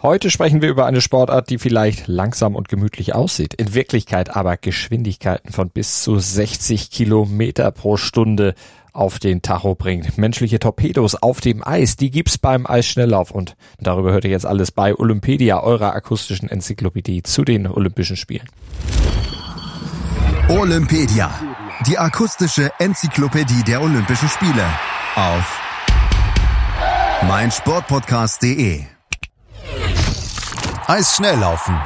Heute sprechen wir über eine Sportart, die vielleicht langsam und gemütlich aussieht, in Wirklichkeit aber Geschwindigkeiten von bis zu 60 Kilometer pro Stunde auf den Tacho bringt. Menschliche Torpedos auf dem Eis, die gibt's beim Eisschnelllauf und darüber hört ihr jetzt alles bei Olympedia, eurer akustischen Enzyklopädie zu den Olympischen Spielen. Olympedia, die akustische Enzyklopädie der Olympischen Spiele auf meinsportpodcast.de Eisschnelllaufen.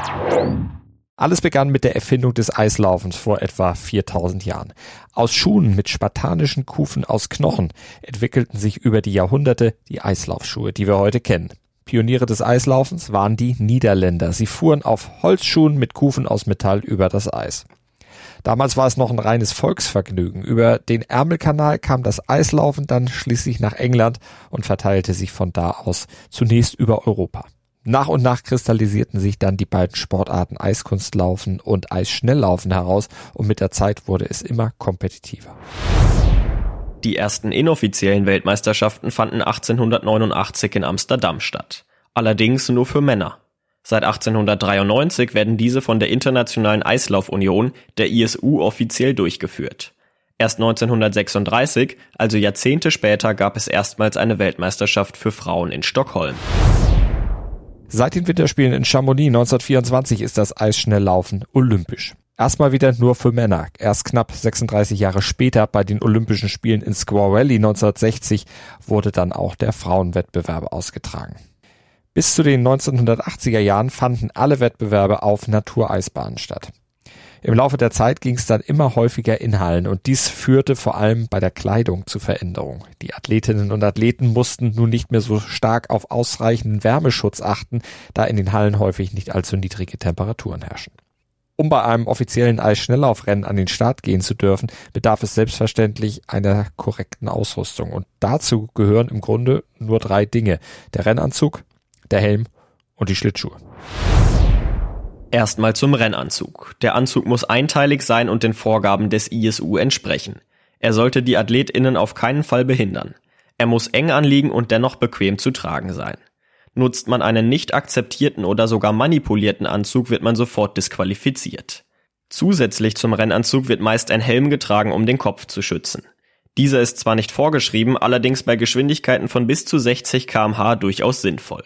Alles begann mit der Erfindung des Eislaufens vor etwa 4000 Jahren. Aus Schuhen mit spartanischen Kufen aus Knochen entwickelten sich über die Jahrhunderte die Eislaufschuhe, die wir heute kennen. Pioniere des Eislaufens waren die Niederländer. Sie fuhren auf Holzschuhen mit Kufen aus Metall über das Eis. Damals war es noch ein reines Volksvergnügen. Über den Ärmelkanal kam das Eislaufen dann schließlich nach England und verteilte sich von da aus zunächst über Europa. Nach und nach kristallisierten sich dann die beiden Sportarten Eiskunstlaufen und Eisschnelllaufen heraus und mit der Zeit wurde es immer kompetitiver. Die ersten inoffiziellen Weltmeisterschaften fanden 1889 in Amsterdam statt. Allerdings nur für Männer. Seit 1893 werden diese von der Internationalen Eislaufunion, der ISU, offiziell durchgeführt. Erst 1936, also Jahrzehnte später, gab es erstmals eine Weltmeisterschaft für Frauen in Stockholm. Seit den Winterspielen in Chamonix 1924 ist das Eisschnelllaufen olympisch. Erstmal wieder nur für Männer. Erst knapp 36 Jahre später bei den Olympischen Spielen in Squaw Valley 1960 wurde dann auch der Frauenwettbewerb ausgetragen. Bis zu den 1980er Jahren fanden alle Wettbewerbe auf Natureisbahnen statt. Im Laufe der Zeit ging es dann immer häufiger in Hallen und dies führte vor allem bei der Kleidung zu Veränderungen. Die Athletinnen und Athleten mussten nun nicht mehr so stark auf ausreichenden Wärmeschutz achten, da in den Hallen häufig nicht allzu niedrige Temperaturen herrschen. Um bei einem offiziellen Eisschnelllaufrennen an den Start gehen zu dürfen, bedarf es selbstverständlich einer korrekten Ausrüstung. Und dazu gehören im Grunde nur drei Dinge. Der Rennanzug, der Helm und die Schlittschuhe. Erstmal zum Rennanzug. Der Anzug muss einteilig sein und den Vorgaben des ISU entsprechen. Er sollte die AthletInnen auf keinen Fall behindern. Er muss eng anliegen und dennoch bequem zu tragen sein. Nutzt man einen nicht akzeptierten oder sogar manipulierten Anzug, wird man sofort disqualifiziert. Zusätzlich zum Rennanzug wird meist ein Helm getragen, um den Kopf zu schützen. Dieser ist zwar nicht vorgeschrieben, allerdings bei Geschwindigkeiten von bis zu 60 kmh durchaus sinnvoll.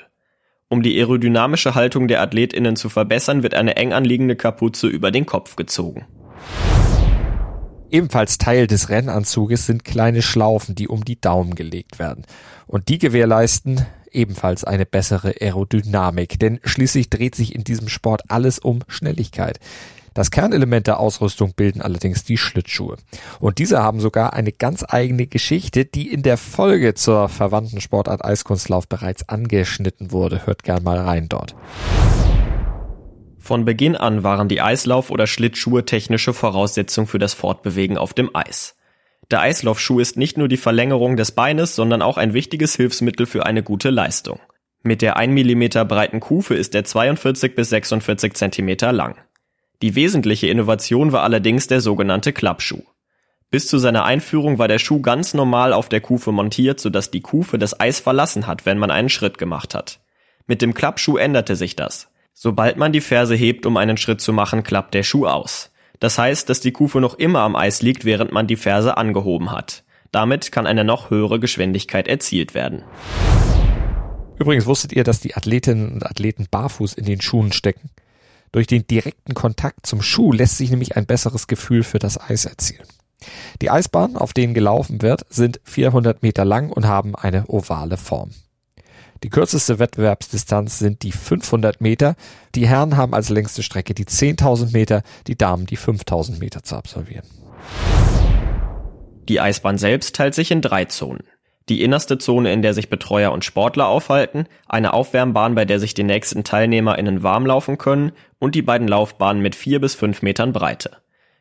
Um die aerodynamische Haltung der AthletInnen zu verbessern, wird eine eng anliegende Kapuze über den Kopf gezogen. Ebenfalls Teil des Rennanzuges sind kleine Schlaufen, die um die Daumen gelegt werden. Und die gewährleisten ebenfalls eine bessere Aerodynamik, denn schließlich dreht sich in diesem Sport alles um Schnelligkeit. Das Kernelement der Ausrüstung bilden allerdings die Schlittschuhe. Und diese haben sogar eine ganz eigene Geschichte, die in der Folge zur verwandten Sportart Eiskunstlauf bereits angeschnitten wurde. Hört gern mal rein dort. Von Beginn an waren die Eislauf- oder Schlittschuhe technische Voraussetzung für das Fortbewegen auf dem Eis. Der Eislaufschuh ist nicht nur die Verlängerung des Beines, sondern auch ein wichtiges Hilfsmittel für eine gute Leistung. Mit der 1 mm breiten Kufe ist er 42 bis 46 cm lang. Die wesentliche Innovation war allerdings der sogenannte Klappschuh. Bis zu seiner Einführung war der Schuh ganz normal auf der Kufe montiert, sodass die Kufe das Eis verlassen hat, wenn man einen Schritt gemacht hat. Mit dem Klappschuh änderte sich das. Sobald man die Ferse hebt, um einen Schritt zu machen, klappt der Schuh aus. Das heißt, dass die Kufe noch immer am Eis liegt, während man die Ferse angehoben hat. Damit kann eine noch höhere Geschwindigkeit erzielt werden. Übrigens wusstet ihr, dass die Athletinnen und Athleten barfuß in den Schuhen stecken? Durch den direkten Kontakt zum Schuh lässt sich nämlich ein besseres Gefühl für das Eis erzielen. Die Eisbahnen, auf denen gelaufen wird, sind 400 Meter lang und haben eine ovale Form. Die kürzeste Wettbewerbsdistanz sind die 500 Meter. Die Herren haben als längste Strecke die 10.000 Meter, die Damen die 5.000 Meter zu absolvieren. Die Eisbahn selbst teilt sich in drei Zonen die innerste Zone, in der sich Betreuer und Sportler aufhalten, eine Aufwärmbahn, bei der sich die nächsten TeilnehmerInnen warm laufen können und die beiden Laufbahnen mit vier bis fünf Metern Breite.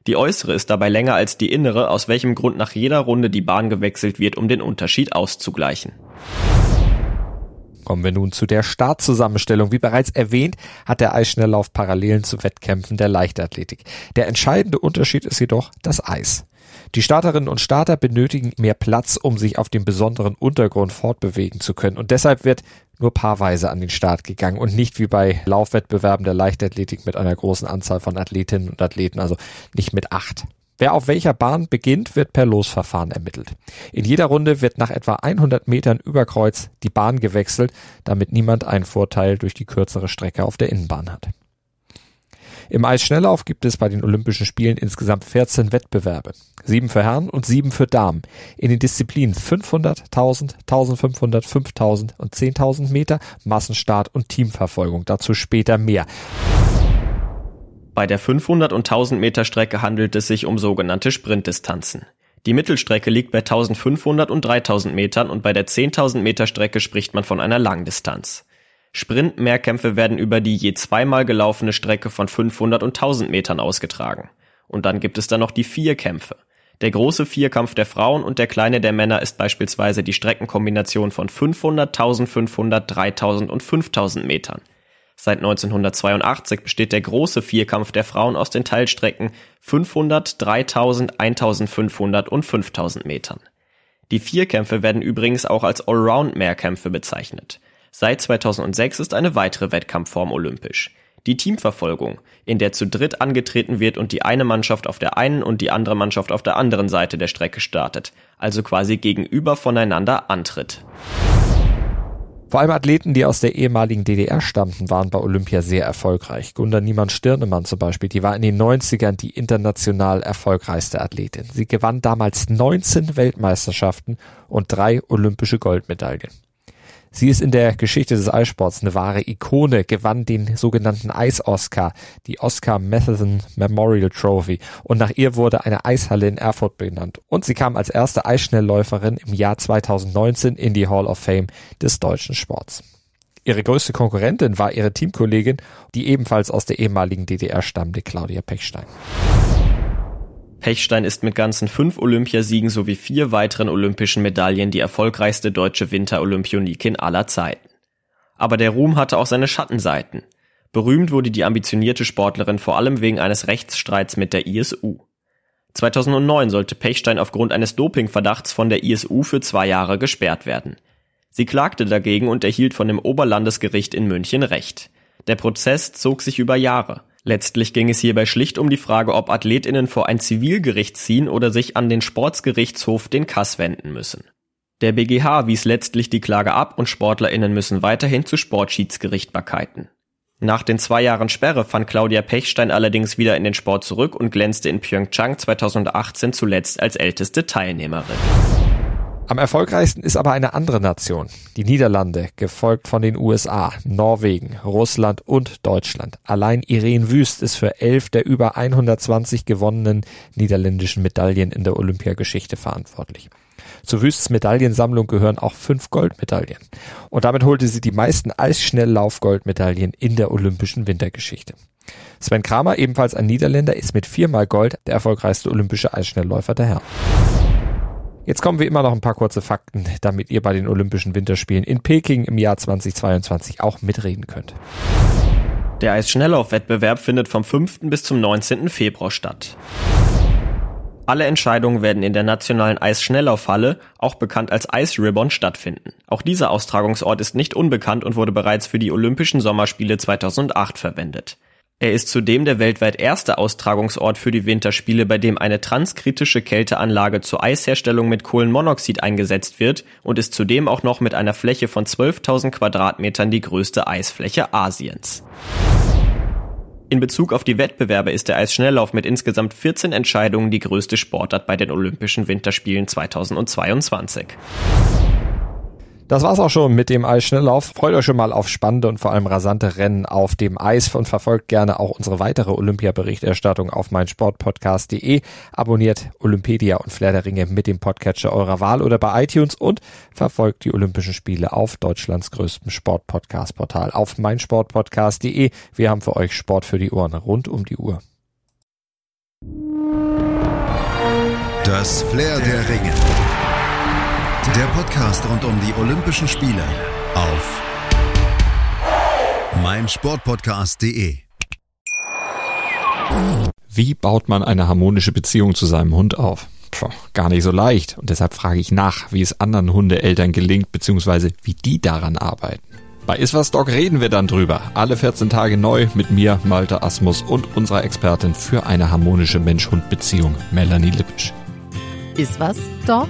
Die äußere ist dabei länger als die innere, aus welchem Grund nach jeder Runde die Bahn gewechselt wird, um den Unterschied auszugleichen. Kommen wir nun zu der Startzusammenstellung. Wie bereits erwähnt, hat der Eisschnelllauf Parallelen zu Wettkämpfen der Leichtathletik. Der entscheidende Unterschied ist jedoch das Eis. Die Starterinnen und Starter benötigen mehr Platz, um sich auf dem besonderen Untergrund fortbewegen zu können. Und deshalb wird nur paarweise an den Start gegangen und nicht wie bei Laufwettbewerben der Leichtathletik mit einer großen Anzahl von Athletinnen und Athleten, also nicht mit acht. Wer auf welcher Bahn beginnt, wird per Losverfahren ermittelt. In jeder Runde wird nach etwa 100 Metern über Kreuz die Bahn gewechselt, damit niemand einen Vorteil durch die kürzere Strecke auf der Innenbahn hat. Im Eisschnelllauf gibt es bei den Olympischen Spielen insgesamt 14 Wettbewerbe. Sieben für Herren und sieben für Damen. In den Disziplinen 500, 1000, 1500, 5000 und 10.000 Meter, Massenstart und Teamverfolgung. Dazu später mehr. Bei der 500 und 1000 Meter Strecke handelt es sich um sogenannte Sprintdistanzen. Die Mittelstrecke liegt bei 1500 und 3000 Metern und bei der 10.000 Meter Strecke spricht man von einer Langdistanz. Sprint-Mehrkämpfe werden über die je zweimal gelaufene Strecke von 500 und 1000 Metern ausgetragen. Und dann gibt es da noch die Vierkämpfe. Der große Vierkampf der Frauen und der kleine der Männer ist beispielsweise die Streckenkombination von 500, 1500, 3000 und 5000 Metern. Seit 1982 besteht der große Vierkampf der Frauen aus den Teilstrecken 500, 3000, 1500 und 5000 Metern. Die Vierkämpfe werden übrigens auch als Allround-Mehrkämpfe bezeichnet. Seit 2006 ist eine weitere Wettkampfform olympisch. Die Teamverfolgung, in der zu dritt angetreten wird und die eine Mannschaft auf der einen und die andere Mannschaft auf der anderen Seite der Strecke startet, also quasi gegenüber voneinander antritt. Vor allem Athleten, die aus der ehemaligen DDR stammten, waren bei Olympia sehr erfolgreich. Gunda Niemann-Stirnemann zum Beispiel, die war in den 90ern die international erfolgreichste Athletin. Sie gewann damals 19 Weltmeisterschaften und drei olympische Goldmedaillen. Sie ist in der Geschichte des Eissports eine wahre Ikone, gewann den sogenannten Eis-Oscar, die Oscar Matheson Memorial Trophy und nach ihr wurde eine Eishalle in Erfurt benannt. Und sie kam als erste Eisschnellläuferin im Jahr 2019 in die Hall of Fame des deutschen Sports. Ihre größte Konkurrentin war ihre Teamkollegin, die ebenfalls aus der ehemaligen DDR stammte, Claudia Pechstein. Pechstein ist mit ganzen fünf Olympiasiegen sowie vier weiteren olympischen Medaillen die erfolgreichste deutsche Winterolympionikin aller Zeiten. Aber der Ruhm hatte auch seine Schattenseiten. Berühmt wurde die ambitionierte Sportlerin vor allem wegen eines Rechtsstreits mit der ISU. 2009 sollte Pechstein aufgrund eines Dopingverdachts von der ISU für zwei Jahre gesperrt werden. Sie klagte dagegen und erhielt von dem Oberlandesgericht in München Recht. Der Prozess zog sich über Jahre. Letztlich ging es hierbei schlicht um die Frage, ob Athletinnen vor ein Zivilgericht ziehen oder sich an den Sportsgerichtshof den Kass wenden müssen. Der BGH wies letztlich die Klage ab und Sportlerinnen müssen weiterhin zu Sportschiedsgerichtbarkeiten. Nach den zwei Jahren Sperre fand Claudia Pechstein allerdings wieder in den Sport zurück und glänzte in Pyeongchang 2018 zuletzt als älteste Teilnehmerin. Am erfolgreichsten ist aber eine andere Nation, die Niederlande, gefolgt von den USA, Norwegen, Russland und Deutschland. Allein Irene Wüst ist für elf der über 120 gewonnenen niederländischen Medaillen in der Olympiageschichte verantwortlich. Zu Wüsts Medaillensammlung gehören auch fünf Goldmedaillen. Und damit holte sie die meisten Eisschnelllauf-Goldmedaillen in der olympischen Wintergeschichte. Sven Kramer, ebenfalls ein Niederländer, ist mit viermal Gold der erfolgreichste olympische Eisschnellläufer der Herren. Jetzt kommen wir immer noch ein paar kurze Fakten, damit ihr bei den Olympischen Winterspielen in Peking im Jahr 2022 auch mitreden könnt. Der Eisschnelllaufwettbewerb findet vom 5. bis zum 19. Februar statt. Alle Entscheidungen werden in der nationalen Eisschnelllaufhalle, auch bekannt als Ice Ribbon, stattfinden. Auch dieser Austragungsort ist nicht unbekannt und wurde bereits für die Olympischen Sommerspiele 2008 verwendet. Er ist zudem der weltweit erste Austragungsort für die Winterspiele, bei dem eine transkritische Kälteanlage zur Eisherstellung mit Kohlenmonoxid eingesetzt wird und ist zudem auch noch mit einer Fläche von 12.000 Quadratmetern die größte Eisfläche Asiens. In Bezug auf die Wettbewerbe ist der Eisschnelllauf mit insgesamt 14 Entscheidungen die größte Sportart bei den Olympischen Winterspielen 2022. Das war's auch schon mit dem Eisschnelllauf. Freut euch schon mal auf spannende und vor allem rasante Rennen auf dem Eis und verfolgt gerne auch unsere weitere Olympia-Berichterstattung auf meinsportpodcast.de. Abonniert Olympedia und Flair der Ringe mit dem Podcatcher eurer Wahl oder bei iTunes und verfolgt die Olympischen Spiele auf Deutschlands größtem Sportpodcast-Portal auf meinsportpodcast.de. Wir haben für euch Sport für die Ohren rund um die Uhr. Das Flair der Ringe. Der Podcast rund um die Olympischen Spiele auf meinsportpodcast.de. Wie baut man eine harmonische Beziehung zu seinem Hund auf? Puh, gar nicht so leicht. Und deshalb frage ich nach, wie es anderen Hundeeltern gelingt, beziehungsweise wie die daran arbeiten. Bei Iswas Dog reden wir dann drüber. Alle 14 Tage neu mit mir, Malte Asmus und unserer Expertin für eine harmonische Mensch-Hund-Beziehung, Melanie Lippisch. Iswas Dog